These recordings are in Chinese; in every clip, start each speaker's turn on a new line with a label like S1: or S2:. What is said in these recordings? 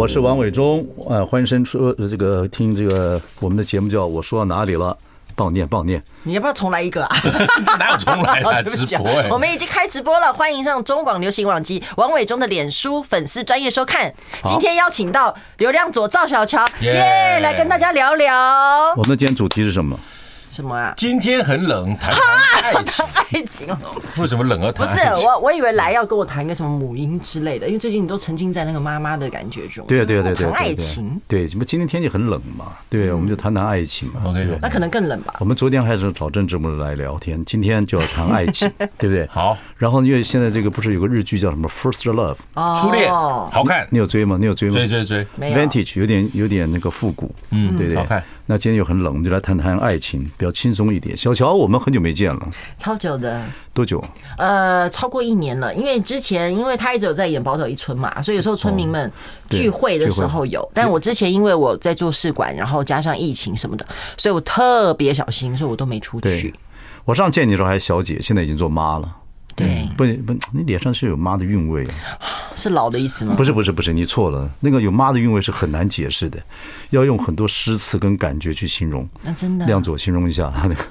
S1: 我是王伟忠，呃，欢迎伸出这个听这个我们的节目叫我说到哪里了，悼念悼念。
S2: 你要不要重来一个啊？
S3: 哪有重来啊？直播、欸，
S2: 我们已经开直播了，欢迎上中广流行网及王伟忠的脸书粉丝专业收看。今天邀请到流量佐、赵小乔，耶，来跟大家聊聊。
S1: 我们今天主题是什么？
S2: 什么啊？
S3: 今天很冷，谈
S2: 爱情。爱情哦？
S3: 为什么冷啊？
S2: 不是我，我以为来要跟我谈个什么母婴之类的，因为最近你都沉浸在那个妈妈的感觉中。
S1: 对对对对，
S2: 谈爱情。
S1: 对，什么今天天气很冷嘛？对，我们就谈谈爱情嘛。
S3: OK，
S2: 那可能更冷吧。
S1: 我们昨天还是找郑志木来聊天，今天就要谈爱情，对不对？
S3: 好。
S1: 然后因为现在这个不是有个日剧叫什么《First Love》
S3: 初恋，好看。
S1: 你有追吗？你有追吗？
S3: 追追追。
S1: Vintage 有点有点那个复古，嗯，对对，
S3: 好看。
S1: 那今天又很冷，我们就来谈谈爱情，比较轻松一点。小乔，我们很久没见了，
S2: 超久的，
S1: 多久？
S2: 呃，超过一年了。因为之前，因为他一直有在演《宝岛一村》嘛，所以有时候村民们聚会的时候有。但我之前因为我在做试管，然后加上疫情什么的，所以我特别小心，所以我都没出去。
S1: 我上见你的时候还是小姐，现在已经做妈了。
S2: 对，
S1: 不不，你脸上是有妈的韵味，
S2: 是老的意思吗？
S1: 不是不是不是，你错了。那个有妈的韵味是很难解释的，要用很多诗词跟感觉去形容。
S2: 那真的，
S1: 亮佐形容一下他那个，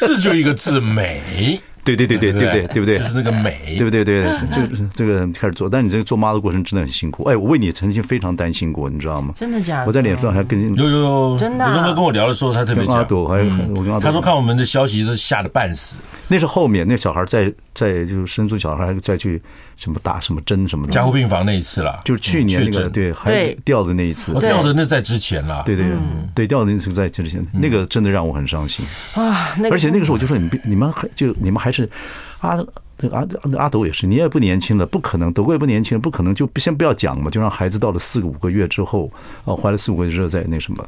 S3: 这就一个字美。
S1: 对对对对对对对不对？
S3: 就是那个美，
S1: 对不对？对，这个这个开始做，但你这个做妈的过程真的很辛苦。哎，我为你曾经非常担心过，你知道吗？
S2: 真的假的？
S1: 我在脸书上还跟
S3: 有有有，
S2: 真的。
S3: 我刚刚跟我聊的时候，他特别讲。
S1: 阿朵还有我跟阿朵，
S3: 他说看我们的消息都吓得半死。
S1: 那是后面那小孩在在就是生出小孩再去什么打什么针什么的。
S3: 加护病房那一次啦，
S1: 就是去年那个对还掉的那一次。
S3: 掉的那在之前啦。
S1: 对对对，掉的那次在之前，那个真的让我很伤心
S2: 啊。
S1: 而且那个时候我就说你们你们还就你们还是。阿那个阿阿阿斗也是，你也不年轻了，不可能，德国也不年轻了，不可能，就先不要讲嘛，就让孩子到了四个五个月之后，啊，怀了四五个月之后再那什么。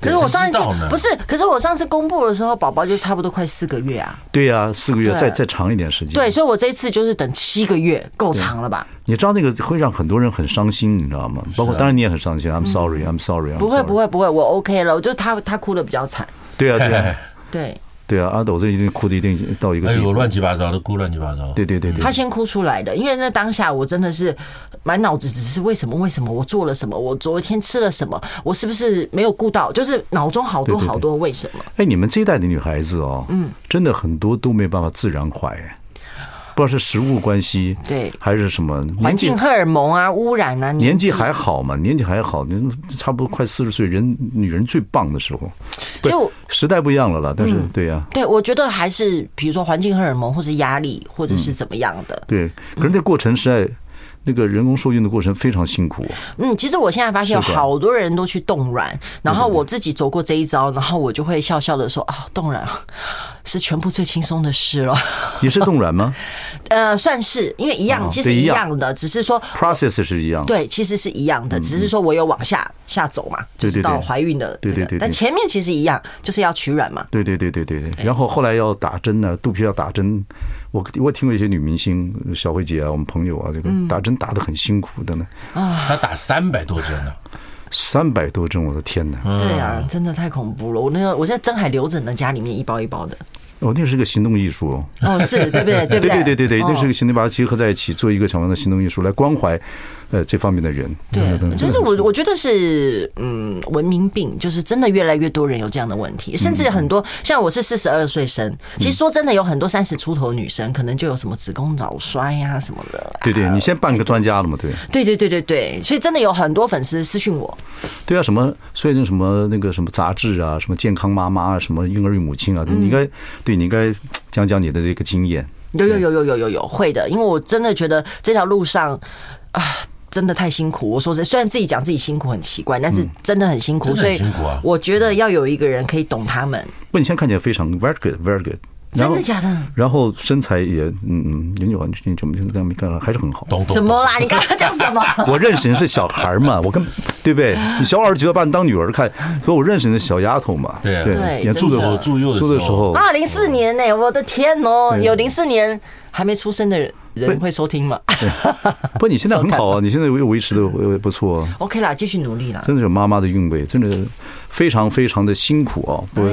S2: 可是我上一次不是，可是我上次公布的时候，宝宝就差不多快四个月啊。
S1: 对呀，四个月再再长一点时间。
S2: 对，所以我这一次就是等七个月，够长了吧？
S1: 你知道那个会让很多人很伤心，你知道吗？包括当然你也很伤心，I'm sorry，I'm sorry。
S2: 不会不会不会，我 OK 了，我就他他哭的比较惨。
S1: 对啊对啊
S2: 对。
S1: 对啊，阿斗这一定哭的一定到一个，
S3: 哎呦，乱七八糟的哭，乱七八糟。
S1: 对对对对，
S2: 他先哭出来的，因为那当下我真的是满脑子只是为什么为什么我做了什么，我昨天吃了什么，我是不是没有顾到，就是脑中好多好多为什么。
S1: 哎，你们这一代的女孩子哦，嗯，真的很多都没办法自然怀。不知道是食物关系，对，还是什么
S2: 环境荷尔蒙啊、污染啊。
S1: 年纪还好嘛？年纪还好，你差不多快四十岁，人女人最棒的时候。就时代不一样了啦，但是对呀，
S2: 对，我觉得还是比如说环境荷尔蒙，或者压力，或者是怎么样的。
S1: 对，可是那过程实在。那个人工受孕的过程非常辛苦。
S2: 嗯，其实我现在发现有好多人都去冻卵，然后我自己走过这一招，然后我就会笑笑的说啊，冻卵是全部最轻松的事了。
S1: 也是冻卵吗？
S2: 呃，算是，因为一样，其实一样的，只是说
S1: process 是一样。
S2: 对，其实是一样的，只是说我有往下下走嘛，就是到怀孕的这个，但前面其实一样，就是要取卵嘛。
S1: 对对对对对对。然后后来要打针呢，肚皮要打针。我我听过一些女明星，小慧姐啊，我们朋友啊，这个打针打得很辛苦的呢。
S3: 啊，她打三百多针呢，
S1: 三百多针，我的天哪！
S2: 对啊，真的太恐怖了。我那个，我现在针还留着呢，家里面一包一包的。
S1: 哦，那是个行动艺术哦。
S2: 哦，是对不对？对
S1: 对 对对对，那是个行动，把它结合在一起，做一个什么样的行动艺术来关怀。呃，这方面的人，
S2: 对，其实我我觉得是，嗯，文明病，就是真的越来越多人有这样的问题，甚至很多像我是四十二岁生，其实说真的，有很多三十出头的女生，可能就有什么子宫早衰呀什么的。
S1: 对对，你先办个专家了嘛，对。
S2: 对对对对对，所以真的有很多粉丝私讯我。
S1: 对啊，什么所以那什么那个什么杂志啊，什么健康妈妈啊，什么婴儿与母亲啊，你应该对你应该讲讲你的这个经验。
S2: 有有有有有有有会的，因为我真的觉得这条路上啊。真的太辛苦，我说这虽然自己讲自己辛苦很奇怪，但是真的很辛苦，所以我觉得要有一个人可以懂他们。
S1: 不，你现在看起来非常 very good，very good。
S2: 真的假的？
S1: 然后身材也嗯嗯，你就你怎么这样没看到，还是很好。
S3: 懂懂。
S2: 怎么啦？你刚刚讲什么？
S1: 我认识你是小孩嘛，我跟对不对？你小孩觉得把你当女儿看，所以我认识的小丫头嘛。
S3: 对
S2: 对，
S1: 也住的时候
S3: 住幼
S1: 住的时候
S2: 啊，零四年呢，我的天哦，有零四年还没出生的人会收听吗？
S1: 不，你现在很好啊，你现在维维持的不错。
S2: OK 啦，继续努力啦。
S1: 真的是妈妈的韵味，真的。非常非常的辛苦啊！不过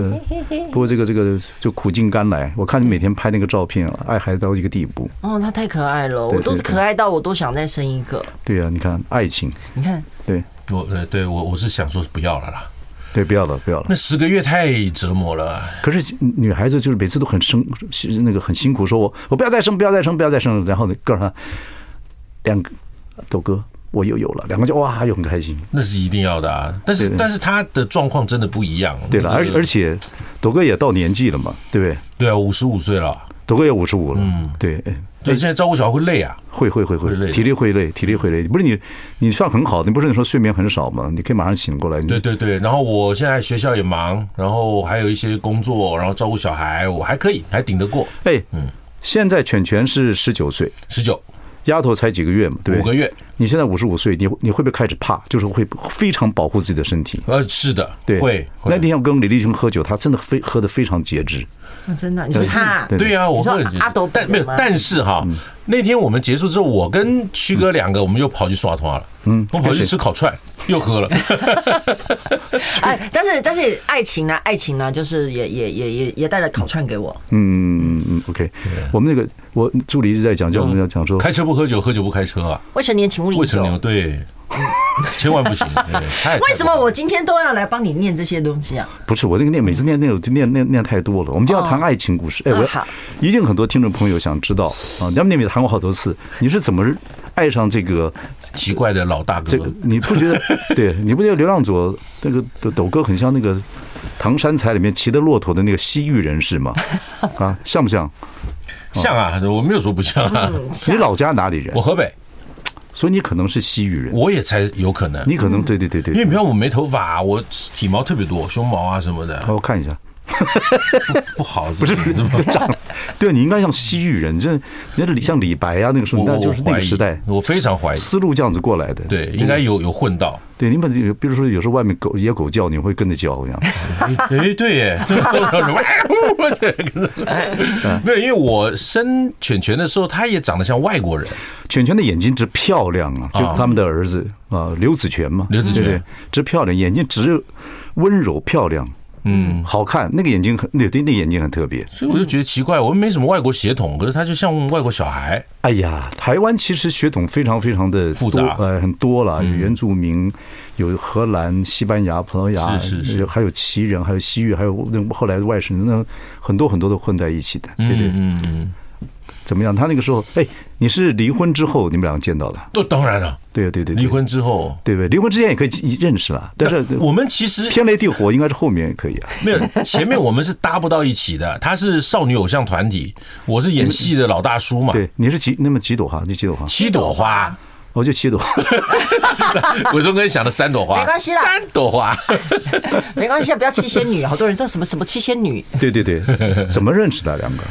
S1: 不过这个这个就苦尽甘来。我看你每天拍那个照片啊，爱孩子到一个地步。
S2: 哦，他太可爱了，我都可爱到我都想再生一个。
S1: 对啊，你看爱情，
S2: 你看，
S1: 对
S3: 我呃对我我是想说不要了啦，
S1: 对，不要了，不要了。
S3: 那十个月太折磨了。
S1: 可是女孩子就是每次都很生，那个很辛苦，说我我不要再生，不要再生，不要再生。然后呢，告诉他两个豆哥。我又有了两个就哇，又很开心。
S3: 那是一定要的啊！但是但是他的状况真的不一样。
S1: 对了，而而且，斗哥也到年纪了嘛，对不对？
S3: 对啊，五十五岁了，
S1: 斗哥也五十五了。嗯，对。
S3: 所以现在照顾小孩会累啊，
S1: 会会会会累，体力会累，体力会累。不是你，你算很好，你不是你说睡眠很少吗？你可以马上醒过来。
S3: 对对对。然后我现在学校也忙，然后还有一些工作，然后照顾小孩，我还可以，还顶得过。
S1: 哎，嗯，现在犬犬是十九岁，
S3: 十九。
S1: 丫头才几个月嘛，对不对？
S3: 五个月。
S1: 你现在五十五岁，你你会不会开始怕？就是会非常保护自己的身体。
S3: 呃，是的，对，会。
S1: 那天要跟李立群喝酒，他真的非喝的非常节制。
S2: 真的，你说他？
S3: 对呀，我喝阿斗，但没有，但是哈，那天我们结束之后，我跟曲哥两个，我们又跑去耍团了。嗯，我跑去吃烤串，又喝了。
S2: 哎，但是但是爱情呢？爱情呢？就是也也也也也带了烤串给我。
S1: 嗯嗯嗯，OK。我们那个我助理一直在讲，叫我们要讲说，
S3: 开车不喝酒，喝酒不开车啊。
S2: 未成年请勿饮酒。
S3: 未成年对。千万不行！
S2: 为什么我今天都要来帮你念这些东西啊？
S1: 不是我这个念，每次念念念念念太多了。我们就要谈爱情故事。哎，我一定很多听众朋友想知道啊！你们那边谈过好多次，你是怎么爱上这个
S3: 奇怪的老大哥？
S1: 这个你不觉得？对，你不觉得流浪左那个斗斗哥很像那个唐山彩里面骑的骆驼的那个西域人士吗？啊，像不像？
S3: 像啊！我没有说不像啊。
S1: 你老家哪里人？
S3: 我河北。
S1: 所以你可能是西域人，
S3: 我也才有可能。
S1: 你可能对对对对，
S3: 因为你看我没头发，我体毛特别多，胸毛啊什么的。
S1: 我看一下，
S3: 不好，
S1: 不是 长？对，你应该像西域人，这那李像李白啊，那个时候，那就是那个时代，
S3: 我非常怀疑
S1: 思路这样子过来的。
S3: 对，应该有有混到。
S1: 对，你们比如说有时候外面狗野狗叫，你会跟着叫这样。
S3: 哎，对耶，没有，因为我生犬犬的时候，他也长得像外国人。
S1: 犬犬的眼睛直漂亮啊，就他们的儿子啊，刘子权嘛，
S3: 刘子权
S1: 直漂亮，眼睛直温柔漂亮。嗯，好看，那个眼睛很，那对，那眼睛很特别，
S3: 所以我就觉得奇怪，我们没什么外国血统，可是他就像外国小孩。
S1: 哎呀，台湾其实血统非常非常的
S3: 复杂，
S1: 呃，很多了，有原住民，有荷兰、西班牙、葡萄牙，
S3: 是是是，
S1: 还有旗人，还有西域，还有那后来的外省人，那很多很多都混在一起的，对对，嗯嗯。怎么样？他那个时候，哎，你是离婚之后你们两个见到的？
S3: 那，当然了，
S1: 对对对，
S3: 离婚之后，
S1: 对不对？离婚之前也可以认识了，但是
S3: 我们其实
S1: 天雷地火应该是后面也可以啊。
S3: 没有，前面我们是搭不到一起的。他是少女偶像团体，我是演戏的老大叔嘛。
S1: 对，你是几那么几朵花？你几朵花？
S3: 七朵花，
S1: 我就七朵。
S3: 伟中哥想的三朵花，
S2: 没关系啦，
S3: 三朵花，
S2: 没关系啊，不要七仙女。好多人知道什么什么七仙女？
S1: 对对对，怎么认识的两个？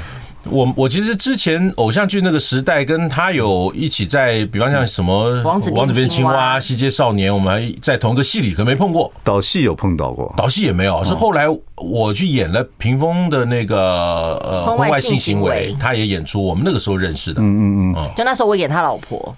S3: 我我其实之前偶像剧那个时代，跟他有一起在，比方像什么王子王子变青蛙、西街少年，我们还在同一个戏里，可没碰过。
S1: 导戏有碰到过，
S3: 导戏也没有，是后来我去演了屏风的那个呃婚外性行为，他也演出，我们那个时候认识的。嗯嗯嗯，
S2: 就那时候我演他老婆。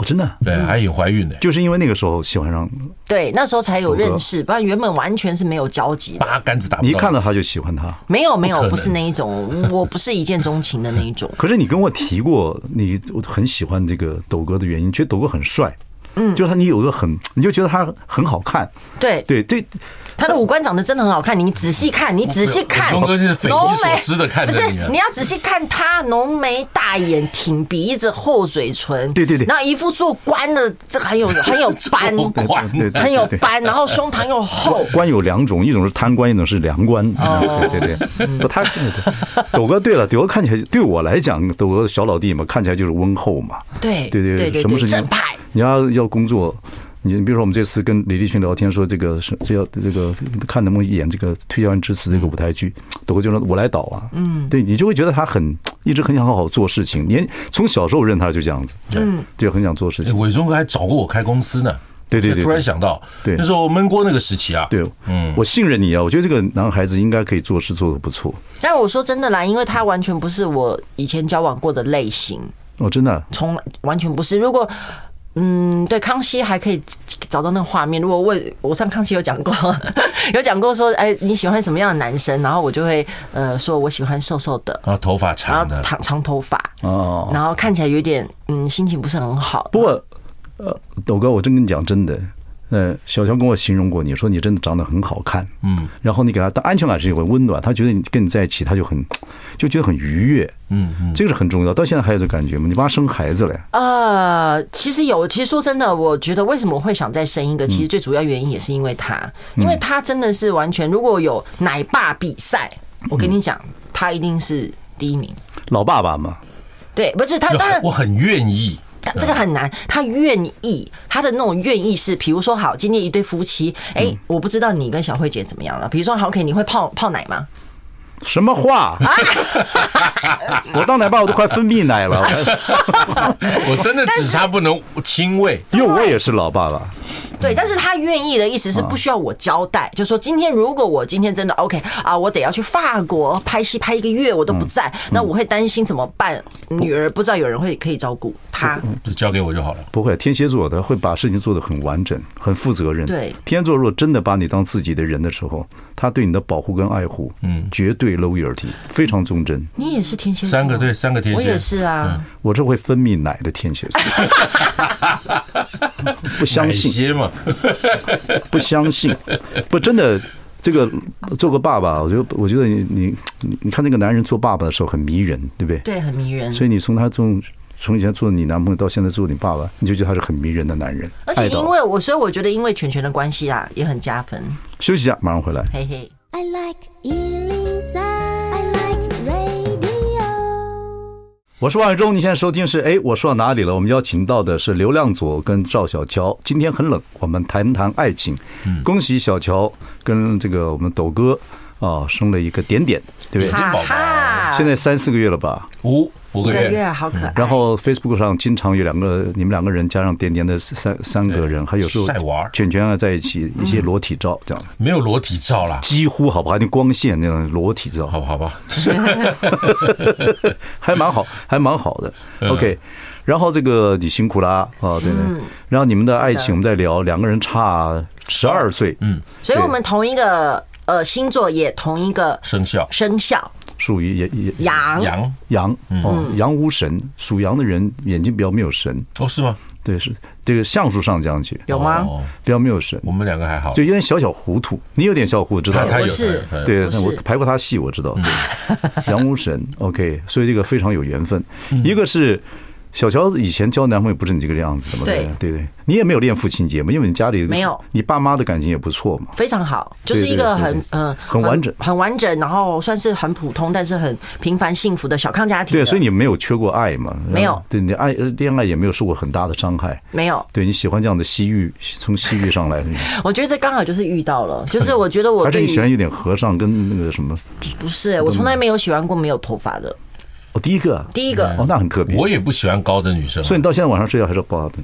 S1: 哦，真的，
S3: 对，还有怀孕的，
S1: 就是因为那个时候喜欢上，
S2: 对，那时候才有认识，不然原本完全是没有交集，
S3: 八竿子打不到。
S1: 你一看到他就喜欢他？
S2: 没有没有，不是那一种，我不是一见钟情的那一种。
S1: 可是你跟我提过，你我很喜欢这个斗哥的原因，觉得斗哥很帅，嗯，就是他，你有个很，你就觉得他很好看，
S2: 对。
S1: 对对。
S2: 他的五官长得真的很好看，你仔细看，你仔细看，
S3: 龙哥是匪夷所思的看着你，
S2: 不是，你要仔细看他浓眉大眼、挺鼻子、厚嘴唇，
S1: 对对对，
S2: 然后一副做官的，这很有很有斑，很有斑，然后胸膛又厚。
S1: 官有两种，一种是贪官，一种是良官。对对对，不，他斗哥，对了，斗哥看起来对我来讲，斗哥小老弟嘛，看起来就是温厚嘛。
S2: 对
S1: 对对对，什么事情正派？你要要工作。你比如说，我们这次跟李立群聊天，说这个是这要这个看能不能演这个《推销员之词》这个舞台剧，朵哥就说我来导啊。嗯，对你就会觉得他很一直很想好好做事情。年从小时候认他就这样子，嗯，就很想做事情。
S3: 伟忠哥还找过我开公司呢。
S1: 对对对，
S3: 突然想到，对那时候闷锅那个时期啊，
S1: 对，嗯，我信任你啊，我觉得这个男孩子应该可以做事做的不错。
S2: 但我说真的啦，因为他完全不是我以前交往过的类型。
S1: 哦，真的，
S2: 从完全不是。如果嗯，对，康熙还可以找到那个画面。如果问我上康熙有讲过，有讲过说，哎，你喜欢什么样的男生？然后我就会呃，说我喜欢瘦瘦的，
S3: 啊，头发长的，
S2: 长长头发哦，然后看起来有点嗯，心情不是很好。
S1: 不过。呃，斗哥，我真跟你讲真的，呃，小乔跟我形容过，你说你真的长得很好看，嗯，然后你给他的安全感是一个温暖，他觉得你跟你在一起，他就很就觉得很愉悦，嗯嗯，这个是很重要。到现在还有这感觉吗？你帮他生孩子了呀？
S2: 呃，其实有，其实说真的，我觉得为什么会想再生一个，其实最主要原因也是因为他，因为他真的是完全，如果有奶爸比赛，我跟你讲，他一定是第一名，
S1: 老爸爸嘛，
S2: 对，不是他，当然
S3: 我很愿意。
S2: 这个很难，他愿意，他的那种愿意是，比如说，好，今天一对夫妻，哎，我不知道你跟小慧姐怎么样了。比如说，好，OK，你会泡泡奶吗？
S1: 什么话？我当奶爸，我都快分泌奶了。
S3: 我真的只差不能亲喂，
S1: 因为我也是老爸爸。
S2: 对，但是他愿意的意思是不需要我交代，就说今天如果我今天真的 OK 啊，我得要去法国拍戏拍一个月，我都不在，那我会担心怎么办？女儿不知道有人会可以照顾她，
S3: 就交给我就好了。
S1: 不会，天蝎座的会把事情做得很完整，很负责任。
S2: 对，
S1: 天蝎座如果真的把你当自己的人的时候，他对你的保护跟爱护，嗯，绝对 loyalty，非常忠贞。
S2: 你也是天蝎座，
S3: 三个对，三个天蝎，
S2: 我也是啊，
S1: 我是会分泌奶的天蝎座。不相信嘛？不相信，不真的。这个做个爸爸，我觉得，我觉得你你你看那个男人做爸爸的时候很迷人，对不对？
S2: 对，很迷人。
S1: 所以你从他从从以前做你男朋友到现在做你爸爸，你就觉得他是很迷人的男人。
S2: 而且因为我，所以我觉得因为全全的关系啊，也很加分。
S1: 休息一下，马上回来。
S2: 嘿嘿。I like
S1: 我是王伟忠，你现在收听是哎，我说到哪里了？我们邀请到的是刘亮佐跟赵小乔。今天很冷，我们谈谈爱情。恭喜小乔跟这个我们斗哥啊，生了一个点点，对不对？
S3: 点宝宝，
S1: 现在三四个月了吧？
S3: 五。五个月，
S2: 好可爱。
S1: 然后 Facebook 上经常有两个，你们两个人加上点点的三三个人，还有时候
S3: 晒娃，
S1: 卷卷啊在一起一些裸体照这样子。
S3: 没有裸体照啦，
S1: 几乎好不好？那光线那种裸体照，
S3: 好不好吧？
S1: 还蛮好，还蛮好的。OK，然后这个你辛苦啦啊，对对。然后你们的爱情我们在聊，两个人差十二岁，嗯，
S2: 所以我们同一个呃星座，也同一个
S3: 生肖
S2: 生肖。
S1: 属于也也
S2: 羊
S3: 羊
S1: 羊哦，羊无神，属羊的人眼睛比较没有神
S3: 哦，是吗？
S1: 对，是这个相术上讲起
S2: 有吗？
S1: 比较没有神，
S3: 我们两个还好，
S1: 就有点小小糊涂。你有点小糊涂，知道
S3: 他有
S2: 是，
S1: 对，我排过他戏，我知道。羊无神，OK，所以这个非常有缘分。一个是。小乔以前交男朋友不是你这个样子的吗？对对对，你也没有恋父情节嘛，因为你家里没有，你爸妈的感情也不错嘛，
S2: 非常好，就是一个很嗯
S1: 很完整
S2: 很完整，然后算是很普通但是很平凡幸福的小康家庭。
S1: 对，所以你没有缺过爱嘛？
S2: 没有，
S1: 对你爱恋爱也没有受过很大的伤害，
S2: 没有。
S1: 对你喜欢这样的西域，从西域上来的，
S2: 我觉得这刚好就是遇到了，就是我觉得我
S1: 而且你喜欢有点和尚跟那个什么？
S2: 不是，我从来没有喜欢过没有头发的。
S1: 哦，第一个，
S2: 第一个，
S1: 哦，那很特别。
S3: 我也不喜欢高的女生，
S1: 所以你到现在晚上睡觉还是抱他，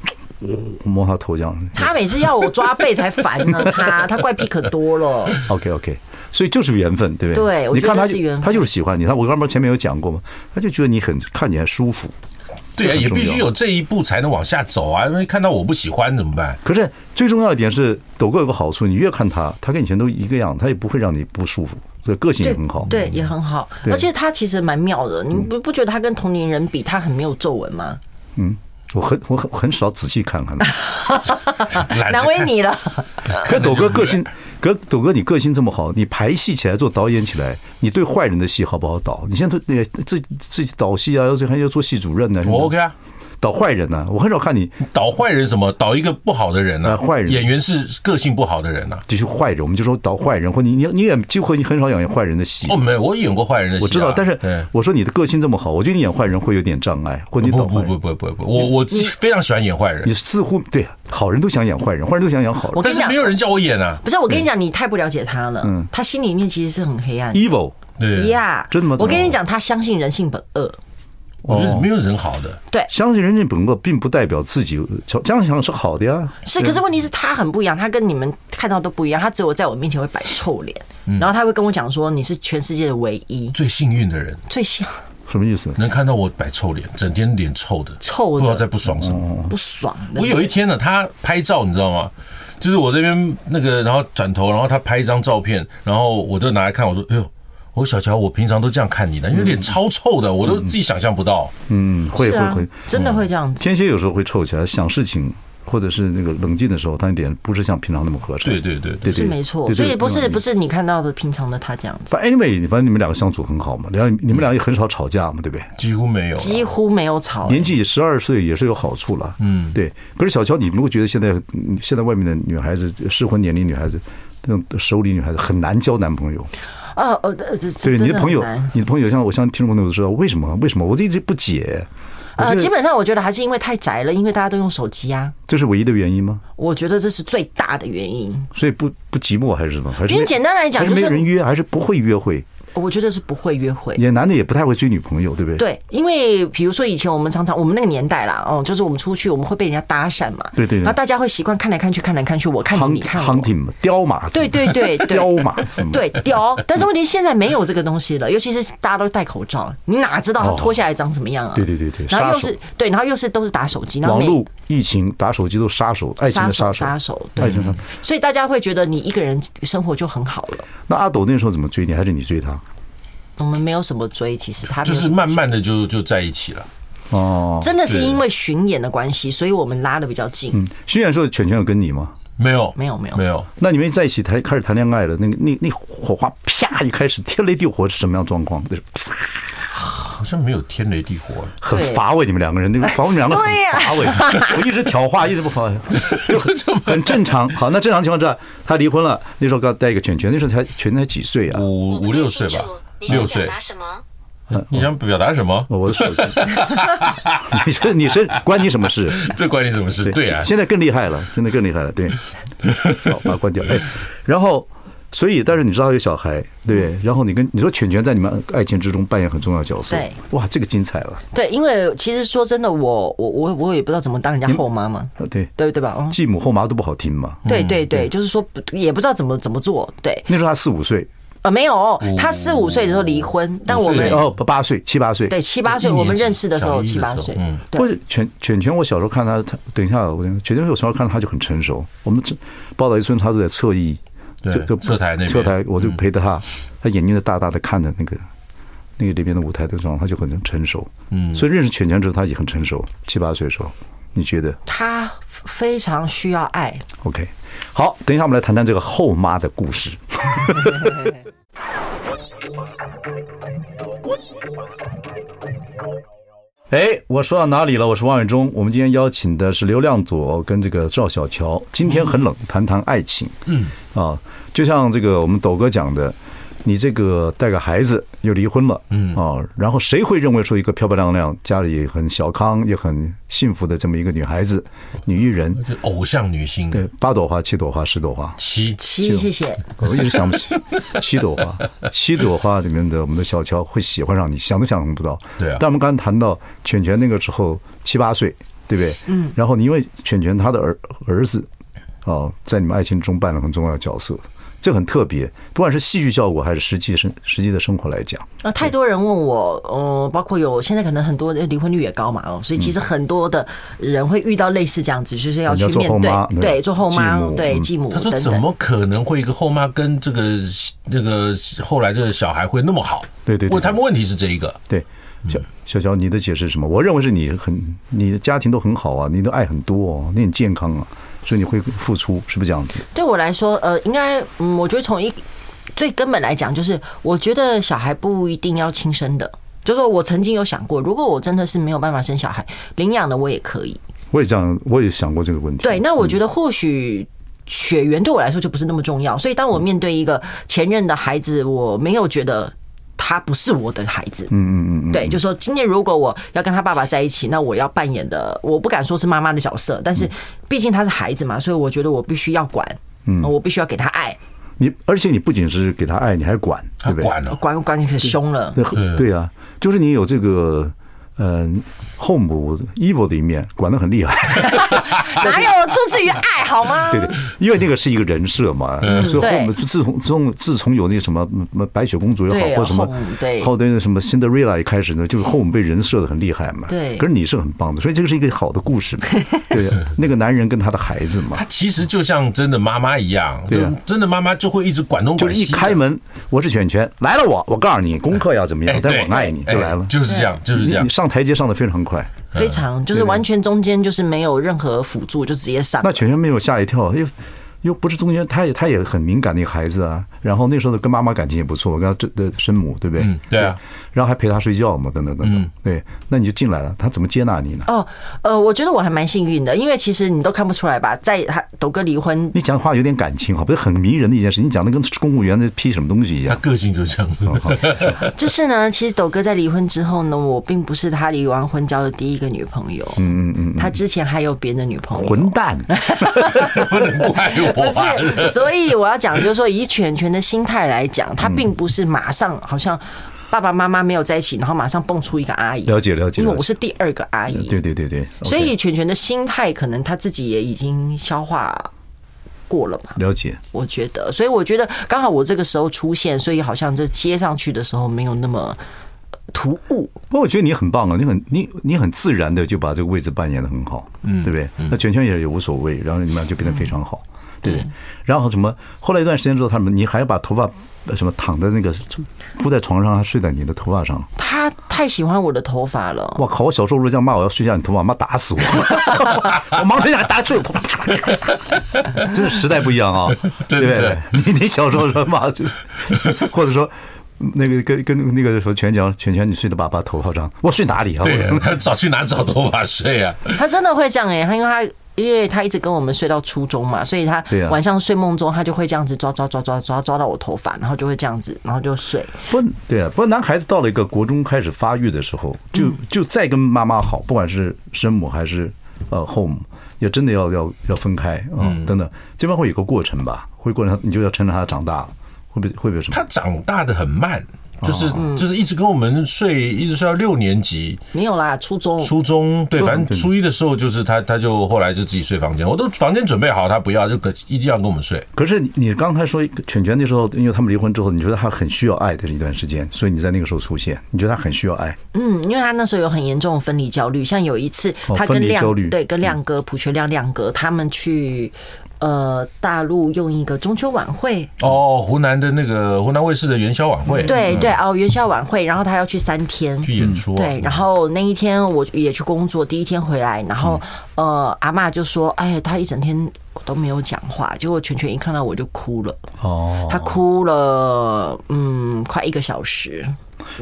S1: 摸他头这样。
S2: 他每次要我抓背才烦呢，他 他怪癖可多了。
S1: OK OK，所以就是缘分，对不对？
S2: 对，
S1: 你看他就他就是喜欢你。他我刚刚前面有讲过嘛，他就觉得你很看起来舒服。
S3: 对啊，也必须有这一步才能往下走啊，因为看到我不喜欢怎么办？
S1: 可是最重要一点是，抖哥有个好处，你越看他，他跟以前都一个样，他也不会让你不舒服。对，个性也很好，
S2: 对，也很好，而且他其实蛮妙的。你不不觉得他跟同龄人比，他很没有皱纹吗？
S1: 嗯，我很我很很少仔细看 看，
S2: 难为你了。
S1: 可斗哥个性，可斗哥你个性这么好，你排戏起来做导演起来，你对坏人的戏好不好导？你现在那自自己导戏啊，要还要做戏主任呢？
S3: 我 OK 啊。
S1: 导坏人呢？我很少看你
S3: 导坏人什么？导一个不好的人呢？坏人演员是个性不好的人呢？
S1: 就是坏人，我们就说导坏人，或你你你演几乎你很少演坏人的戏
S3: 哦，没有，我演过坏人的戏，
S1: 我知道。但是我说你的个性这么好，我觉得你演坏人会有点障碍，或你导坏。
S3: 不不不不不不，我我非常喜欢演坏人。
S1: 你似乎对好人都想演坏人，坏人都想演好人。
S2: 我跟你讲，
S3: 没有人叫我演啊。
S2: 不是，我跟你讲，你太不了解他了。嗯，他心里面其实是很黑暗
S1: ，evil。
S3: 对
S2: 呀，
S1: 真的吗？
S2: 我跟你讲，他相信人性本恶。
S3: 我觉得没有人好的。
S2: 对，
S1: 相信人性本恶，并不代表自己这样想是好的呀。
S2: 是，可是问题是，他很不一样，他跟你们看到都不一样。他只有在我面前会摆臭脸，然后他会跟我讲说：“你是全世界的唯一，
S3: 最幸运的人。”
S2: 最幸。
S1: 什么意思？
S3: 能看到我摆臭脸，整天脸臭的，
S2: 臭的，
S3: 不知道在不爽什么，
S2: 不爽。
S3: 我有一天呢，他拍照，你知道吗？就是我这边那个，然后转头，然后他拍一张照片，然后我就拿来看，我说：“哎呦。”我小乔，我平常都这样看你的，因为脸超臭的，我都自己想象不到。
S1: 嗯，会会会，
S2: 真的会这样子。
S1: 天蝎有时候会臭起来，想事情或者是那个冷静的时候，他脸不是像平常那么和善。
S3: 对对对对，
S2: 是没错。所以不是不是你看到的平常的他这样子。
S1: 反正 anyway，反正你们两个相处很好嘛，两你们俩也很少吵架嘛，对不对？
S3: 几乎没有，
S2: 几乎没有吵。
S1: 年纪十二岁也是有好处了。嗯，对。可是小乔，你如果觉得现在现在外面的女孩子适婚年龄女孩子那种熟龄女孩子很难交男朋友。
S2: 哦哦，这这
S1: 对你的朋友，你的朋友像我，像听众朋友都知道为什么？为什么？我一直不解。
S2: 呃，基本上我觉得还是因为太宅了，因为大家都用手机啊。
S1: 这是唯一的原因吗？
S2: 我觉得这是最大的原因。
S1: 所以不不寂寞还是什么？还是
S2: 因为简单来讲，
S1: 就是没人约，还是不会约会。
S2: 我觉得是不会约会，
S1: 也男的也不太会追女朋友，对不对？
S2: 对，因为比如说以前我们常常我们那个年代啦，哦，就是我们出去我们会被人家搭讪嘛，
S1: 对对，
S2: 然后大家会习惯看来看去，看来看去，我看你，你看我
S1: ，hunting 嘛，雕马，
S2: 对对对，
S1: 雕 马子，
S2: 对雕。但是问题现在没有这个东西了，尤其是大家都戴口罩，你哪知道他脱下来长什么样啊？
S1: 对对对对，
S2: 然后又是对，然后又是都是打手机，然后
S1: 网络疫情打手机都杀手，爱情的杀手，
S2: 杀手，对，所以大家会觉得你一个人生活就很好了。
S1: 那阿斗那时候怎么追你？还是你追他？
S2: 我们没有什么追，其实他
S3: 就是慢慢的就就在一起了。
S1: 哦，
S2: 真的是因为巡演的关系，所以我们拉的比较近。
S1: 嗯，巡演的时候，犬犬有跟你吗？
S3: 没有，
S2: 没有，没有，
S3: 没有。
S1: 那你们在一起谈开始谈恋爱了，那个那那火花啪一开始天雷地火是什么样状况？就是
S3: 好像没有天雷地火，
S1: 很乏味。你们两个人那个 乏味，你们两个很乏味。我一直挑话，一直不乏味，就 很正常。好，那正常情况下，他离婚了，那时候刚带一个犬犬，那时候才犬才几岁啊？
S3: 五五六岁吧。六岁，你想表达什么？
S1: 我的手机，你是你是关你什么事？
S3: 这关你什么事？对啊，
S1: 现在更厉害了，真的更厉害了。对，好，把它关掉。哎，然后，所以，但是你知道有小孩，对，然后你跟你说犬犬在你们爱情之中扮演很重要的角色。对，哇，这个精彩了。
S2: 对，因为其实说真的，我我我我也不知道怎么当人家后妈嘛。
S1: 对
S2: 对对吧？
S1: 继母后妈都不好听嘛。
S2: 对对对，就是说也不知道怎么怎么做。对，
S1: 那时候他四五岁。
S2: 呃，没有，他四五岁的时候离婚，但我们
S1: 哦八岁七八岁，
S2: 对七八岁，我们认识的时候七八岁，嗯，
S1: 不是犬犬犬，我小时候看他，他等一下，我犬犬我小时候看他就很成熟，我们这报道一村，他都在侧翼，
S3: 就就侧台那
S1: 侧台，我就陪着他，他眼睛都大大的看着那个那个里面的舞台的状况，他就很成熟，嗯，所以认识犬犬之后，他也很成熟，七八岁的时候，你觉得？
S2: 他非常需要爱。
S1: OK，好，等一下我们来谈谈这个后妈的故事。哎，我说到哪里了？我是王伟忠。我们今天邀请的是刘亮佐跟这个赵小乔。今天很冷，谈谈爱情。嗯啊，就像这个我们斗哥讲的。你这个带个孩子又离婚了，嗯啊，然后谁会认为说一个漂漂亮亮、家里很小康也很幸福的这么一个女孩子、女艺人，
S3: 偶像女星，
S1: 对，八朵花、七朵花、十朵花，
S3: 七
S2: 七，谢谢。
S1: 我一直想不起 七朵花，七朵花里面的我们的小乔会喜欢上你，想都想象不到。
S3: 对啊。
S1: 但我们刚才谈到犬犬那个时候七八岁，对不对？嗯。然后你因为犬犬他的儿儿子，哦，在你们爱情中扮了很重要的角色。这很特别，不管是戏剧效果还是实际生实际的生活来讲
S2: 啊，太多人问我，呃，包括有现在可能很多离婚率也高嘛，哦，所以其实很多的人会遇到类似这样子，就是要去面对，对，做后妈，对，继母。
S3: 他说怎么可能会一个后妈跟这个那个后来这个小孩会那么好？
S1: 对对，
S3: 问他们问题是这一个。
S1: 对，小小乔，你的解释是什么？我认为是你很你的家庭都很好啊，你的爱很多哦，你很健康啊。所以你会付出，是不是这样子？
S2: 对我来说，呃，应该，嗯，我觉得从一最根本来讲，就是我觉得小孩不一定要亲生的。就是说我曾经有想过，如果我真的是没有办法生小孩，领养的我也可以。
S1: 我也这样，我也想过这个问题。
S2: 对，那我觉得或许血缘对我来说就不是那么重要。所以当我面对一个前任的孩子，我没有觉得他不是我的孩子。
S1: 嗯嗯嗯，
S2: 对，就说今天如果我要跟他爸爸在一起，那我要扮演的，我不敢说是妈妈的角色，但是毕竟他是孩子嘛，所以我觉得我必须要管，嗯，我必须要给他爱。
S1: 你而且你不仅是给他爱，你还管，对不对？
S3: 管了，
S2: 管管你可凶了。
S1: 对对啊，就是你有这个。嗯，后母 evil 的一面管得很厉害，
S2: 哪有出自于爱好吗？
S1: 对对，因为那个是一个人设嘛，所以后母自从自从自从有那什么白雪公主也好，或什么
S2: 对，
S1: 后的什么 Cinderella 一开始呢，就是 home 被人设的很厉害嘛。
S2: 对，
S1: 可是你是很棒的，所以这个是一个好的故事嘛。对，那个男人跟他的孩子嘛，
S3: 他其实就像真的妈妈一样，对，真的妈妈就会一直管东管西。
S1: 就是一开门，我是犬犬来了，我我告诉你功课要怎么样，但我爱你就来了，
S3: 就是这样，就是这样，
S1: 上台阶上的非常快，
S2: 非常就是完全中间就是没有任何辅助，就直接上。
S1: 那全全没有吓一跳，又又不是中间，他也他也很敏感的一个孩子啊。然后那时候跟妈妈感情也不错，我跟他这的生母对不对？
S3: 对啊。
S1: 然后还陪他睡觉嘛，等等等等。对，那你就进来了，他怎么接纳你呢？
S2: 哦，呃，我觉得我还蛮幸运的，因为其实你都看不出来吧，在他斗哥离婚，
S1: 你讲话有点感情哈，不是很迷人的一件事。你讲的跟公务员在批什么东西一样，
S3: 他个性就这样子。
S2: 就是呢，其实斗哥在离婚之后呢，我并不是他离完婚交的第一个女朋友。嗯嗯嗯，他之前还有别的女朋友。
S1: 混蛋，
S3: 不能怪我。
S2: 不是，所以我要讲，就是说以犬犬的心态来讲，他并不是马上好像。爸爸妈妈没有在一起，然后马上蹦出一个阿姨。
S1: 了解了解，
S2: 因为我是第二个阿姨。
S1: 对对对对，
S2: 所以犬犬的心态可能他自己也已经消化过了吧。
S1: 了解，
S2: 我觉得，所以我觉得刚好我这个时候出现，所以好像这接上去的时候没有那么突兀。
S1: 不过我觉得你很棒啊，你很你你很自然的就把这个位置扮演的很好，嗯，对不对？那卷圈也也无所谓，然后你们就变得非常好，对不对？然后什么？后来一段时间之后，他们你还要把头发。什么躺在那个铺在床上，还睡在你的头发上。
S2: 他太喜欢我的头发了。
S1: 我靠！我小时候如果这样骂我要睡觉，你头发，妈打死我！我忙睡觉打睡我头发，真的时代不一样啊！对不对？你你小时候说骂就，或者说那个跟跟那个什么全讲全全你睡的把把头发长，我睡哪里啊？
S3: 对，他找去哪找头发睡啊？
S2: 他真的会这样哎，他因为他。因为他一直跟我们睡到初中嘛，所以他晚上睡梦中他就会这样子抓抓抓抓抓抓到我头发，然后就会这样子，然后就睡。
S1: 不，对啊，不过男孩子到了一个国中开始发育的时候，就就再跟妈妈好，不管是生母还是呃后母，也真的要要要分开啊，等等，这边会有个过程吧，会过程，你就要趁着他长大，会不会会不会什么？
S3: 他长大的很慢。就是就是一直跟我们睡，一直睡到六年级。
S2: 没有啦，初中。
S3: 初中对，反正初一的时候就是他，他就后来就自己睡房间。我都房间准备好，他不要，就一定要跟我们睡。
S1: 可是你刚才说犬犬那时候，因为他们离婚之后，你觉得他很需要爱的一段时间，所以你在那个时候出现，你觉得他很需要爱。
S2: 嗯，因为他那时候有很严重的分离焦虑，像有一次他跟亮对跟亮哥普学亮亮哥他们去。呃，大陆用一个中秋晚会。
S3: 哦，湖南的那个湖南卫视的元宵晚会，
S2: 对对哦，元宵晚会，然后他要去三天。
S3: 去演出，
S2: 对，然后那一天我也去工作，第一天回来，然后呃，阿嬷就说，哎，他一整天都没有讲话，结果全全一看到我就哭了，哦，他哭了，嗯，快一个小时。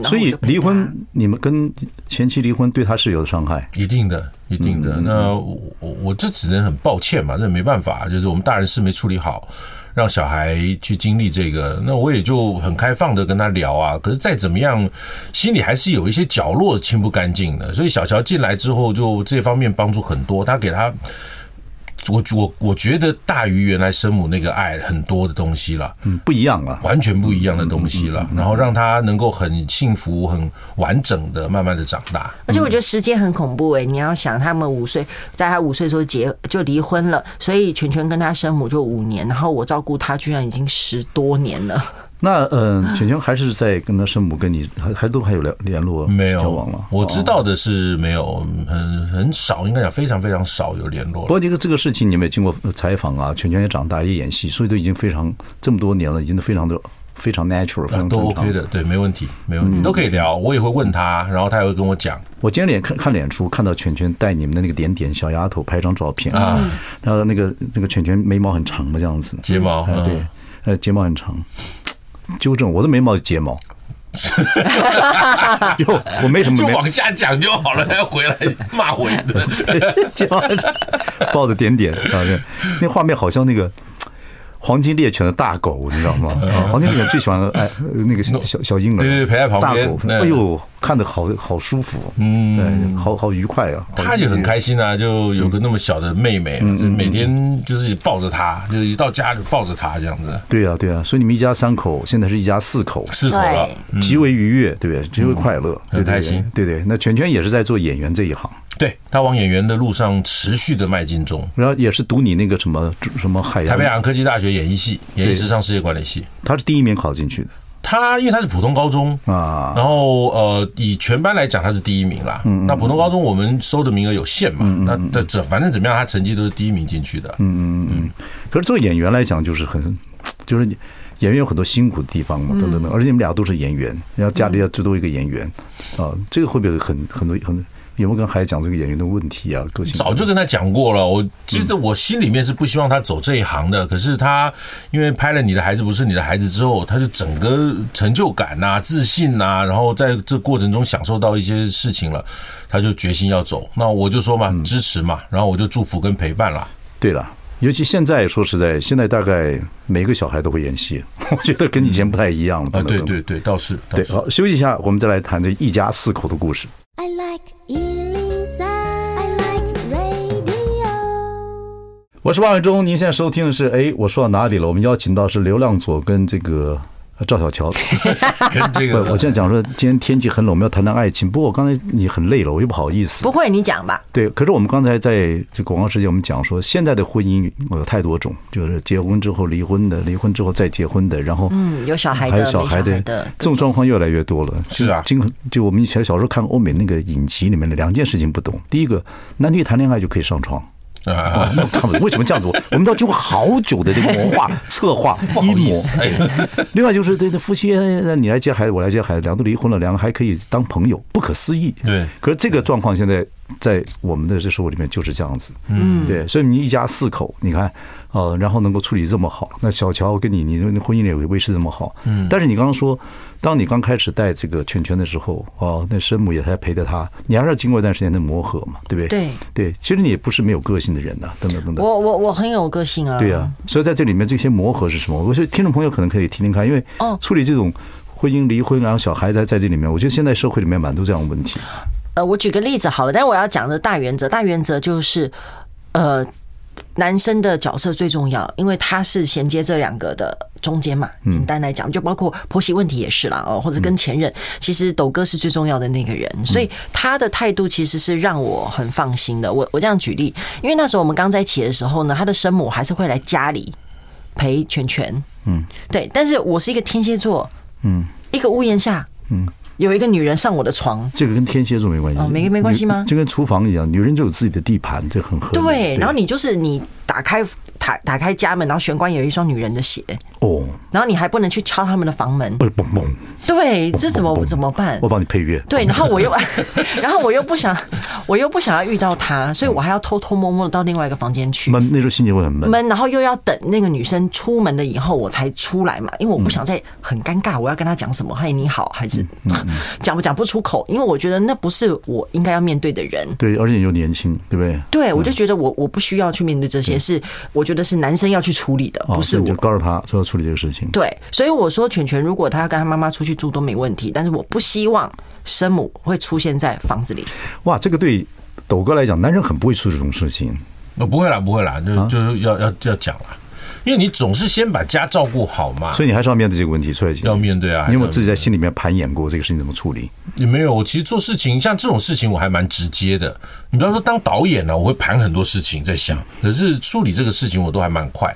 S1: 所以离婚，你们跟前妻离婚对他是有伤害，
S3: 一定的，一定的。那我我这只能很抱歉嘛，这没办法，就是我们大人是没处理好，让小孩去经历这个。那我也就很开放的跟他聊啊。可是再怎么样，心里还是有一些角落清不干净的。所以小乔进来之后，就这方面帮助很多。他给他。我我我觉得大于原来生母那个爱很多的东西了，
S1: 嗯，不一样了，
S3: 完全不一样的东西了，然后让他能够很幸福、很完整的慢慢的长大。
S2: 而且我觉得时间很恐怖哎，你要想他们五岁，在他五岁的时候结就离婚了，所以全全跟他生母就五年，然后我照顾他居然已经十多年了。
S1: 那嗯，犬犬还是在跟他生母跟你还还都还有联联络
S3: 没有交往了？我知道的是没有，很很少，应该讲非常非常少有联络。不
S1: 过这个这个事情你们也经过采访啊，犬犬也长大也演戏，所以都已经非常这么多年了，已经都非常的非常 natural，非常
S3: 都 OK 的，对，没问题，没问题，都可以聊。我也会问他，然后他也会跟我讲。
S1: 我今天脸看看脸书，看到犬犬带你们的那个点点小丫头拍张照片啊，然后那个那个犬犬眉毛很长的这样子，
S3: 睫毛
S1: 对，呃，睫毛很长。纠正，我的眉毛是睫毛。哟，我没什么，
S3: 就往下讲就好了，还要回来骂我一
S1: 顿。抱着点点，啊，那画面好像那个黄金猎犬的大狗，你知道吗？黄金猎犬最喜欢哎那个小小小婴儿，
S3: 对对，陪在旁边。
S1: 大狗，哎呦，看得好好舒服，嗯，对，好好愉快啊。
S3: 他就很开心啊，就有个那么小的妹妹，每天就是抱着他，就是一到家就抱着他这样子。
S1: 对啊，对啊，所以你们一家三口现在是一家四口，
S3: 四口了，
S1: 极为愉悦，对不对？极为快乐，
S3: 很开心，
S1: 对对。那全全也是在做演员这一行。
S3: 对，他往演员的路上持续的迈进中，
S1: 然后也是读你那个什么什么海洋
S3: 台北海洋科技大学演艺系，演艺时尚事业管理系，
S1: 他是第一名考进去的。
S3: 他因为他是普通高中啊，然后呃，以全班来讲他是第一名啦。嗯，那普通高中我们收的名额有限嘛，那这这反正怎么样，他成绩都是第一名进去的。
S1: 嗯嗯嗯。可是做演员来讲，就是很，就是演员有很多辛苦的地方嘛，等等等。而且你们俩都是演员，然后家里要最多一个演员啊，这个会不会很很多很？有没有跟孩子讲这个演员的问题啊？个性
S3: 早就跟他讲过了。我其实我心里面是不希望他走这一行的。可是他因为拍了《你的孩子不是你的孩子》之后，他就整个成就感呐、自信呐，然后在这过程中享受到一些事情了，他就决心要走。那我就说嘛，支持嘛，然后我就祝福跟陪伴了。
S1: 对了，尤其现在说实在，现在大概每个小孩都会演戏，我觉得跟以前不太一样了。
S3: 啊，对对对，倒是。
S1: 对，好，休息一下，我们再来谈这一家四口的故事。I like 103，I like Radio。我是万海中，您现在收听的是，哎，我说到哪里了？我们邀请到是流浪左跟这个。赵小乔。
S3: 跟这个，
S1: 我现在讲说今天天气很冷，我们要谈谈爱情。不过我刚才你很累了，我又不好意思。
S2: 不会，你讲吧。
S1: 对，可是我们刚才在这广告时间，我们讲说现在的婚姻有太多种，就是结婚之后离婚的，离婚之后再结婚的，然后
S2: 嗯，有小孩的，
S1: 还有小孩的，这种状况越来越多了。
S3: 是啊，
S1: 经就我们以前小时候看欧美那个影集里面的两件事情不懂，第一个，男女谈恋爱就可以上床。啊，那看不懂为什么这样子？我们都要经过好久的这个谋划、策划、阴谋。另外就是这这夫妻，你来接孩子，我来接孩子，两个都离婚了，两个还可以当朋友，不可思议。
S3: 对，
S1: 可是这个状况现在在我们的这社会里面就是这样子。嗯，对，所以你一家四口，你看。呃，然后能够处理这么好，那小乔跟你，你的婚姻里也维持这么好。嗯，但是你刚刚说，当你刚开始带这个圈圈的时候，哦，那生母也还陪着他，你还是要经过一段时间的磨合嘛，对不对？对对，其实你也不是没有个性的人呐，等等等等。
S2: 我我我很有个性啊。
S1: 对啊，所以在这里面这些磨合是什么？我觉得听众朋友可能可以听听看，因为哦，处理这种婚姻离婚，然后小孩在在这里面，我觉得现在社会里面蛮多这样的问题。
S2: 呃，我举个例子好了，但是我要讲的大原则，大原则就是呃。男生的角色最重要，因为他是衔接这两个的中间嘛。简单来讲，就包括婆媳问题也是啦，哦，或者跟前任，其实斗哥是最重要的那个人，所以他的态度其实是让我很放心的。我我这样举例，因为那时候我们刚在一起的时候呢，他的生母还是会来家里陪全全，嗯，对。但是我是一个天蝎座，嗯，一个屋檐下，嗯。有一个女人上我的床，
S1: 这个跟天蝎座没关系，
S2: 哦，没没关系吗？
S1: 就跟厨房一样，女人就有自己的地盘，这很合理。
S2: 对，然后你就是你打开。打打开家门，然后玄关有一双女人的鞋哦，然后你还不能去敲他们的房门，
S1: 嘣嘣，
S2: 对，这怎么怎么办？
S1: 我帮你配乐，
S2: 对，然后我又，然后我又不想，我又不想要遇到他，所以我还要偷偷摸摸的到另外一个房间去。
S1: 闷，那时候心情会很闷。
S2: 闷，然后又要等那个女生出门了以后我才出来嘛，因为我不想再很尴尬，我要跟她讲什么？嗨，你好，还是讲不 讲不出口？因为我觉得那不是我应该要面对的人。
S1: 对，而且你又年轻，对不对？
S2: 对，我就觉得我我不需要去面对这些，是我觉得。是男生要去处理的，不是我。
S1: 就告诉他说要处理这个事情。
S2: 对，所以我说犬犬如果他要跟他妈妈出去住都没问题，但是我不希望生母会出现在房子里。
S1: 哇，这个对斗哥来讲，男人很不会出这种事情。
S3: 我，不会啦，不会啦，就就是要要要讲了。因为你总是先把家照顾好嘛，
S1: 所以你还是要面对这个问题。所以
S3: 要面对啊！
S1: 你有没有自己在心里面盘演过这个事情怎么处理？
S3: 也没有。我其实做事情像这种事情，我还蛮直接的。你比方说当导演呢，我会盘很多事情在想，可是处理这个事情我都还蛮快。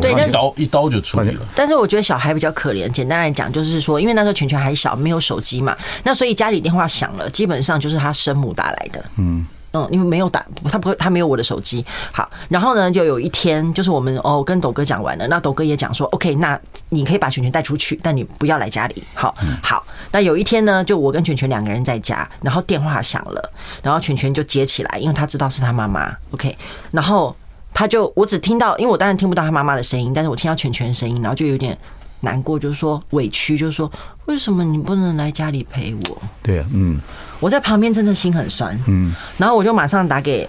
S3: 对，一刀一刀就处理了。
S2: 但是我觉得小孩比较可怜。简单来讲，就是说，因为那时候全全还小，没有手机嘛，那所以家里电话响了，基本上就是他生母打来的。嗯。嗯，因为没有打，他不会，他没有我的手机。好，然后呢，就有一天，就是我们哦跟斗哥讲完了，那斗哥也讲说，OK，那你可以把全全带出去，但你不要来家里。好，好。那有一天呢，就我跟全全两个人在家，然后电话响了，然后全全就接起来，因为他知道是他妈妈。OK，然后他就我只听到，因为我当然听不到他妈妈的声音，但是我听到全全的声音，然后就有点难过，就是说委屈，就是说为什么你不能来家里陪我？
S1: 对啊，嗯。
S2: 我在旁边真的心很酸，嗯，然后我就马上打给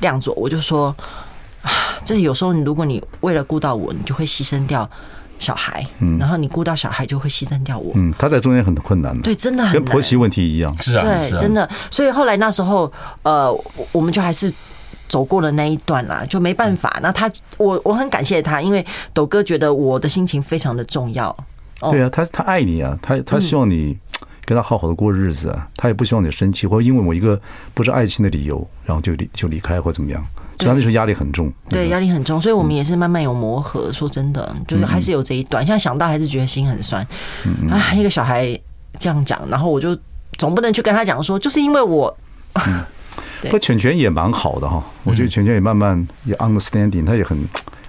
S2: 亮佐，我就说，这有时候你如果你为了顾到我，你就会牺牲掉小孩，嗯，然后你顾到小孩就会牺牲掉我，
S1: 嗯，他在中间很困难的，
S2: 对，真的很
S1: 跟婆媳问题一样，
S3: 是啊，
S2: 对，真的，所以后来那时候，呃，我们就还是走过了那一段啦，就没办法。那他，我我很感谢他，因为斗哥觉得我的心情非常的重要。
S1: 对啊，他他爱你啊，他他希望你跟他好好的过日子啊，他也不希望你生气，或者因为某一个不是爱情的理由，然后就离就离开或怎么样。所以那时候压力很重，
S2: 对，压力很重，所以我们也是慢慢有磨合。说真的，就是还是有这一段，现在想到还是觉得心很酸。啊，一个小孩这样讲，然后我就总不能去跟他讲说，就是因为我。
S1: 不，全全也蛮好的哈，我觉得全全也慢慢也 understanding，他也很。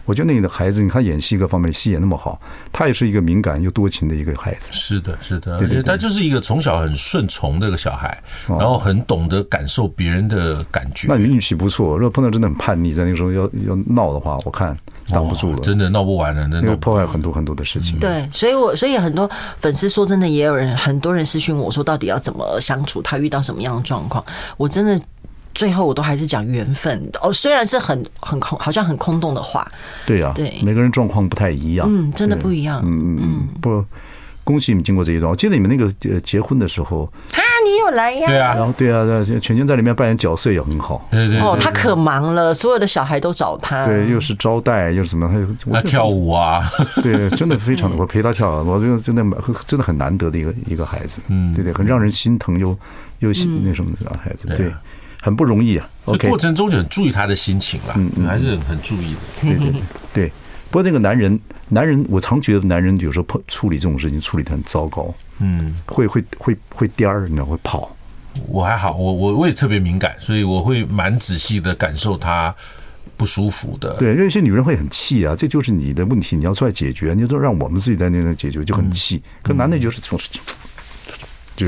S1: 我觉得那个孩子，你看演戏各方面戏演那么好，他也是一个敏感又多情的一个孩子。
S3: 是的，是的，而且他就是一个从小很顺从的一个小孩，然后很懂得感受别人的感觉。
S1: 那你运气不错，如果碰到真的很叛逆，在那个时候要要闹的话，我看挡不住了，
S3: 真的闹不完了，那
S1: 会破坏很多很多的事情。
S2: 对，所以我所以很多粉丝说真的，也有人很多人私讯我说，到底要怎么相处？他遇到什么样的状况？我真的。最后我都还是讲缘分哦，虽然是很很空，好像很空洞的话。
S1: 对呀，对，每个人状况不太一样。
S2: 嗯，真的不一样。
S1: 嗯嗯嗯，不，恭喜你们经过这一段。我记得你们那个呃结婚的时候，
S2: 啊，你有来呀？
S3: 对啊，
S1: 然后对啊，全全在里面扮演角色也很好。
S3: 对对
S2: 哦，他可忙了，所有的小孩都找他。
S1: 对，又是招待，又是什么？
S3: 他跳舞啊。
S1: 对，真的非常的，我陪他跳，我觉得真的真的很难得的一个一个孩子。嗯，对对，很让人心疼又又那什么的孩子。对。很不容易啊
S3: ！OK，过程中就很注意他的心情了，嗯，还是很很注意的。
S1: 对对 对，不过那个男人，男人，我常觉得男人有时候碰处理这种事情处理的很糟糕，嗯，会会会会颠儿，你知道会跑。
S3: 我还好，我我我也特别敏感，所以我会蛮仔细的感受他不舒服的。
S1: 对，因为有些女人会很气啊，这就是你的问题，你要出来解决，你就让我们自己在那边解决就很气。可男的就是这种事情。就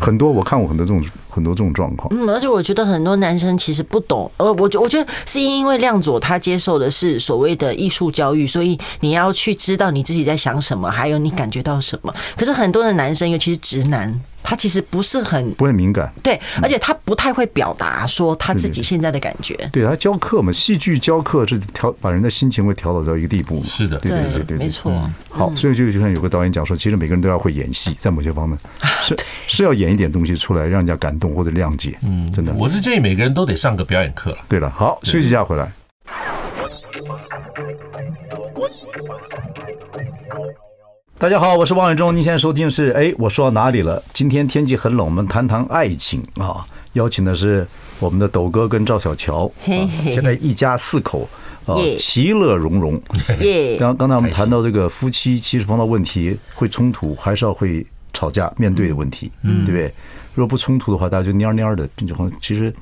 S1: 很多，我看过很多这种 很多这种状况。
S2: 嗯，而且我觉得很多男生其实不懂。呃，我觉我觉得是因为亮佐他接受的是所谓的艺术教育，所以你要去知道你自己在想什么，还有你感觉到什么。可是很多的男生，尤其是直男。他其实不是很
S1: 不会敏感，
S2: 对，而且他不太会表达说他自己现在的感觉。
S1: 对，他教课嘛，戏剧教课是调把人的心情会调导到一个地步嘛。
S3: 是的，
S1: 对对对对，
S2: 没错。
S1: 好，所以就就像有个导演讲说，其实每个人都要会演戏，在某些方面是是要演一点东西出来，让人家感动或者谅解。嗯，真的，
S3: 我是建议每个人都得上个表演课了。
S1: 对了，好，休息一下回来。大家好，我是王伟忠。您现在收听是哎，我说到哪里了？今天天气很冷，我们谈谈爱情啊。邀请的是我们的斗哥跟赵小乔，现在一家四口啊，其乐融融。刚刚才我们谈到这个夫妻，其实碰到问题会冲突，还是要会吵架面对的问题，对不对？如果不冲突的话，大家就蔫蔫的，就好像其实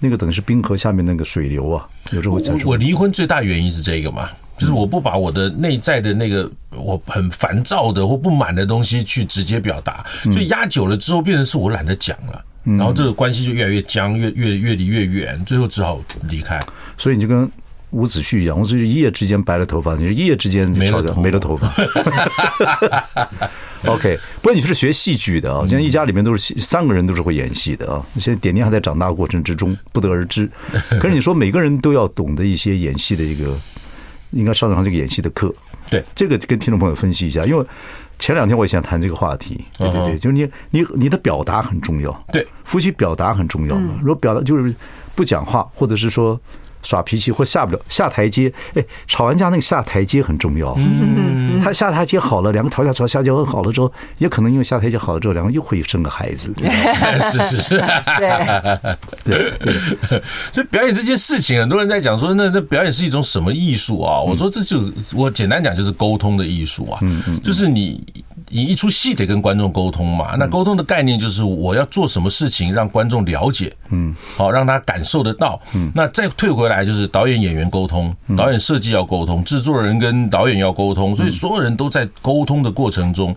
S1: 那个等于是冰河下面那个水流啊，有时候会产生。
S3: 我离婚最大原因是这个嘛。就是我不把我的内在的那个我很烦躁的或不满的东西去直接表达，所以压久了之后变成是我懒得讲了，然后这个关系就越来越僵，越越越离越远，最后只好离开。
S1: 所以你就跟伍子胥一样，伍子胥一夜之间白了头发，你是一夜之间没了没了头发。OK，不过你是学戏剧的啊，现在一家里面都是三个人都是会演戏的啊。现在点点还在长大过程之中，不得而知。可是你说每个人都要懂得一些演戏的一个。应该上上这个演戏的课，
S3: 对。
S1: 这个跟听众朋友分析一下，因为前两天我也想谈这个话题，对对对，就是你你你的表达很重要，
S3: 对，
S1: 夫妻表达很重要嘛，如果表达就是不讲话，或者是说。耍脾气或下不了下台阶，哎，吵完架那个下台阶很重要。嗯，他下台阶好了，两个吵架吵下架好了之后，也可能因为下台阶好了之后，两个又会生个孩子。
S3: 是是是，对 对。所以表演这件事情，很多人在讲说，那那表演是一种什么艺术啊？我说这就我简单讲就是沟通的艺术啊。嗯嗯，就是你。你一出戏得跟观众沟通嘛？那沟通的概念就是我要做什么事情让观众了解，嗯，好让他感受得到。嗯，那再退回来就是导演演员沟通，导演设计要沟通，制作人跟导演要沟通，所以所有人都在沟通的过程中。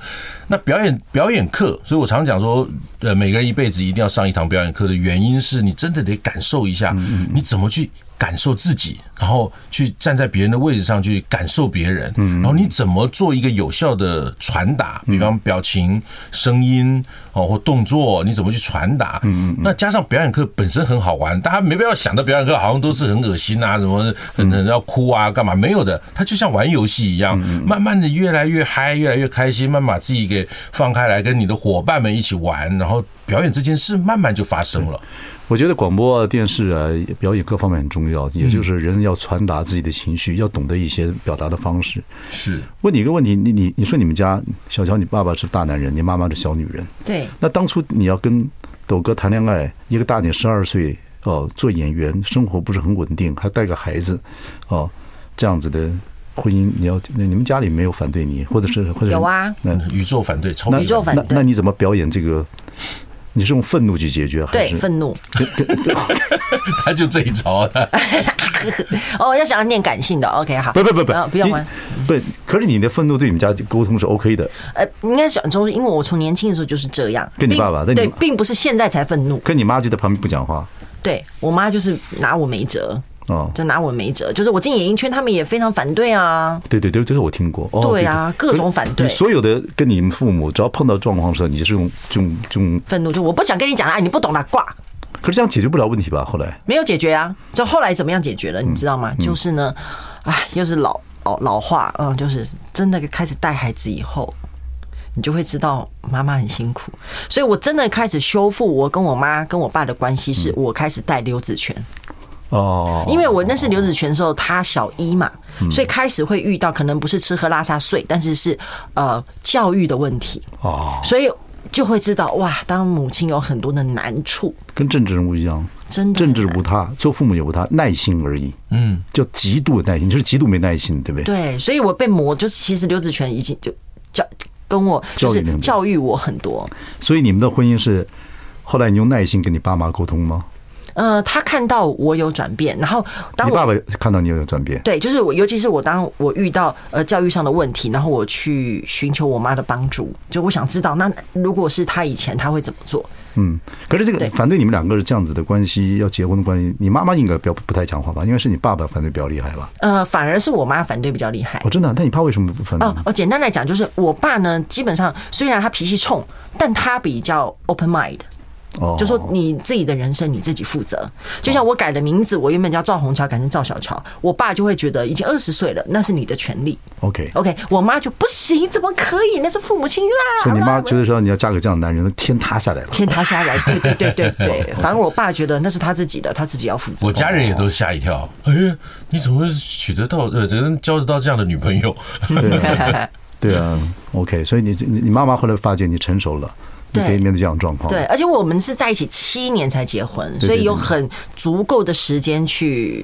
S3: 那表演表演课，所以我常讲说，呃，每个人一辈子一定要上一堂表演课的原因是你真的得感受一下，你怎么去。感受自己，然后去站在别人的位置上去感受别人，嗯，然后你怎么做一个有效的传达？比方表情、声音哦，或动作，你怎么去传达？嗯嗯，那加上表演课本身很好玩，大家没必要想到表演课好像都是很恶心啊，什么很很要哭啊，干嘛？没有的，它就像玩游戏一样，慢慢的越来越嗨，越来越开心，慢慢把自己给放开来，跟你的伙伴们一起玩，然后表演这件事慢慢就发生了。
S1: 我觉得广播电视啊，表演各方面很重要，也就是人要传达自己的情绪，要懂得一些表达的方式。
S3: 是，
S1: 问你一个问题，你你你说你们家小乔，你爸爸是大男人，你妈妈是小女人。
S2: 对。
S1: 那当初你要跟斗哥谈恋爱，一个大你十二岁哦，做演员，生活不是很稳定，还带个孩子，哦，这样子的婚姻，你要那你们家里没有反对你，或者是或者是
S2: 有啊？
S1: 那
S3: 宇宙反对，超
S2: 宇宙反对。
S1: 那那你怎么表演这个？你是用愤怒去解决，还是
S2: 对愤怒？
S3: 他就这一招的。
S2: 哦，要想要念感性的，OK，好。
S1: 不不不不，
S2: 不要玩。
S1: 不，可是你的愤怒对你们家沟通是 OK 的。
S2: 呃，应该讲从，因为我从年轻的时候就是这样。
S1: 跟你爸爸
S2: 对，并不是现在才愤怒。
S1: 跟你妈就在旁边不讲话。
S2: 对我妈就是拿我没辙。
S1: 哦，
S2: 就拿我没辙，就是我进演艺圈，他们也非常反对啊。
S1: 对对对，这个我听过。
S2: 对啊，各种反对。
S1: 所有的跟你们父母，只要碰到状况的时候，你就是用这种这种
S2: 愤怒，就我不想跟你讲了，你不懂了，挂。
S1: 可是这样解决不了问题吧？后来
S2: 没有解决啊，就后来怎么样解决了？你知道吗？就是呢，哎，又是老老老话，嗯，就是真的开始带孩子以后，你就会知道妈妈很辛苦。所以我真的开始修复我跟我妈跟我爸的关系，是我开始带刘子权。
S1: 哦，
S2: 因为我认识刘子权的时候，他小一嘛，所以开始会遇到可能不是吃喝拉撒睡，但是是呃教育的问题。哦，所以就会知道哇，当母亲有很多的难处，
S1: 跟政治人物一样，
S2: 真的。
S1: 政治无他，做父母也无他，耐心而已，嗯，就极度的耐心，就是极度没耐心，对不对？
S2: 对，所以我被磨，就是其实刘子权已经就教跟我就是教育我很多，
S1: 所以你们的婚姻是后来你用耐心跟你爸妈沟通吗？
S2: 呃，他看到我有转变，然后当我
S1: 你爸爸看到你有转变，
S2: 对，就是我，尤其是我当我遇到呃教育上的问题，然后我去寻求我妈的帮助，就我想知道，那如果是他以前他会怎么做？
S1: 嗯，可是这个反对你们两个是这样子的关系，要结婚的关系，你妈妈应该不不太讲话吧？因为是你爸爸反对比较厉害吧？
S2: 呃，反而是我妈反对比较厉害。
S1: 哦，真的？那你爸为什么不反对？
S2: 哦哦，简单来讲，就是我爸呢，基本上虽然他脾气冲，但他比较 open mind。哦，就说你自己的人生你自己负责。就像我改的名字，我原本叫赵红桥，改成赵小乔，我爸就会觉得已经二十岁了，那是你的权利。
S1: OK
S2: OK，我妈就不行，怎么可以？那是父母亲啦。
S1: 所以你妈觉得说你要嫁给这样的男人，天塌下来了。
S2: 天塌下来，对对对对对。反正我爸觉得那是他自己的，他自己要负责。
S3: 我家人也都吓一跳，哎呀，你怎么会娶得到呃，能交得到这样的女朋友？
S1: 对啊，OK，所以你你你妈妈后来发觉你成熟了。对，可以面对这样的状况。
S2: 对，而且我们是在一起七年才结婚，所以有很足够的时间去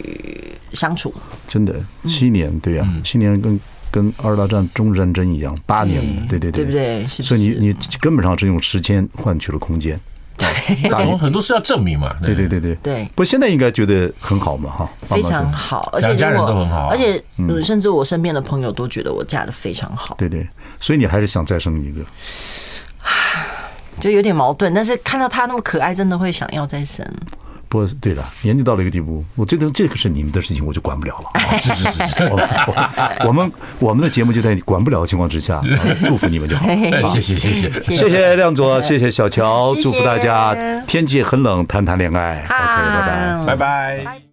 S2: 相处。
S1: 真的，七年，对呀，七年跟跟二大战中日战争一样，八年，对对对，
S2: 对不对？
S1: 所以你你根本上是用时间换取了空间。
S2: 对，
S3: 很多事要证明嘛。
S1: 对对对对
S2: 对。
S1: 不过现在应该觉得很好嘛，哈，
S2: 非常好，而且
S3: 家人都很好，
S2: 而且甚至我身边的朋友都觉得我嫁的非常好。
S1: 对对，所以你还是想再生一个。
S2: 就有点矛盾，但是看到他那么可爱，真的会想要再生。
S1: 不过，对了，年纪到了一个地步，我觉得这个是你们的事情，我就管不了了。
S3: 是是是是，
S1: 我们我们的节目就在你管不了的情况之下，祝福你们就好。
S3: 谢谢谢谢
S1: 谢谢亮左，谢谢小乔，祝福大家。天气很冷，谈谈恋爱。OK，拜拜
S3: 拜拜。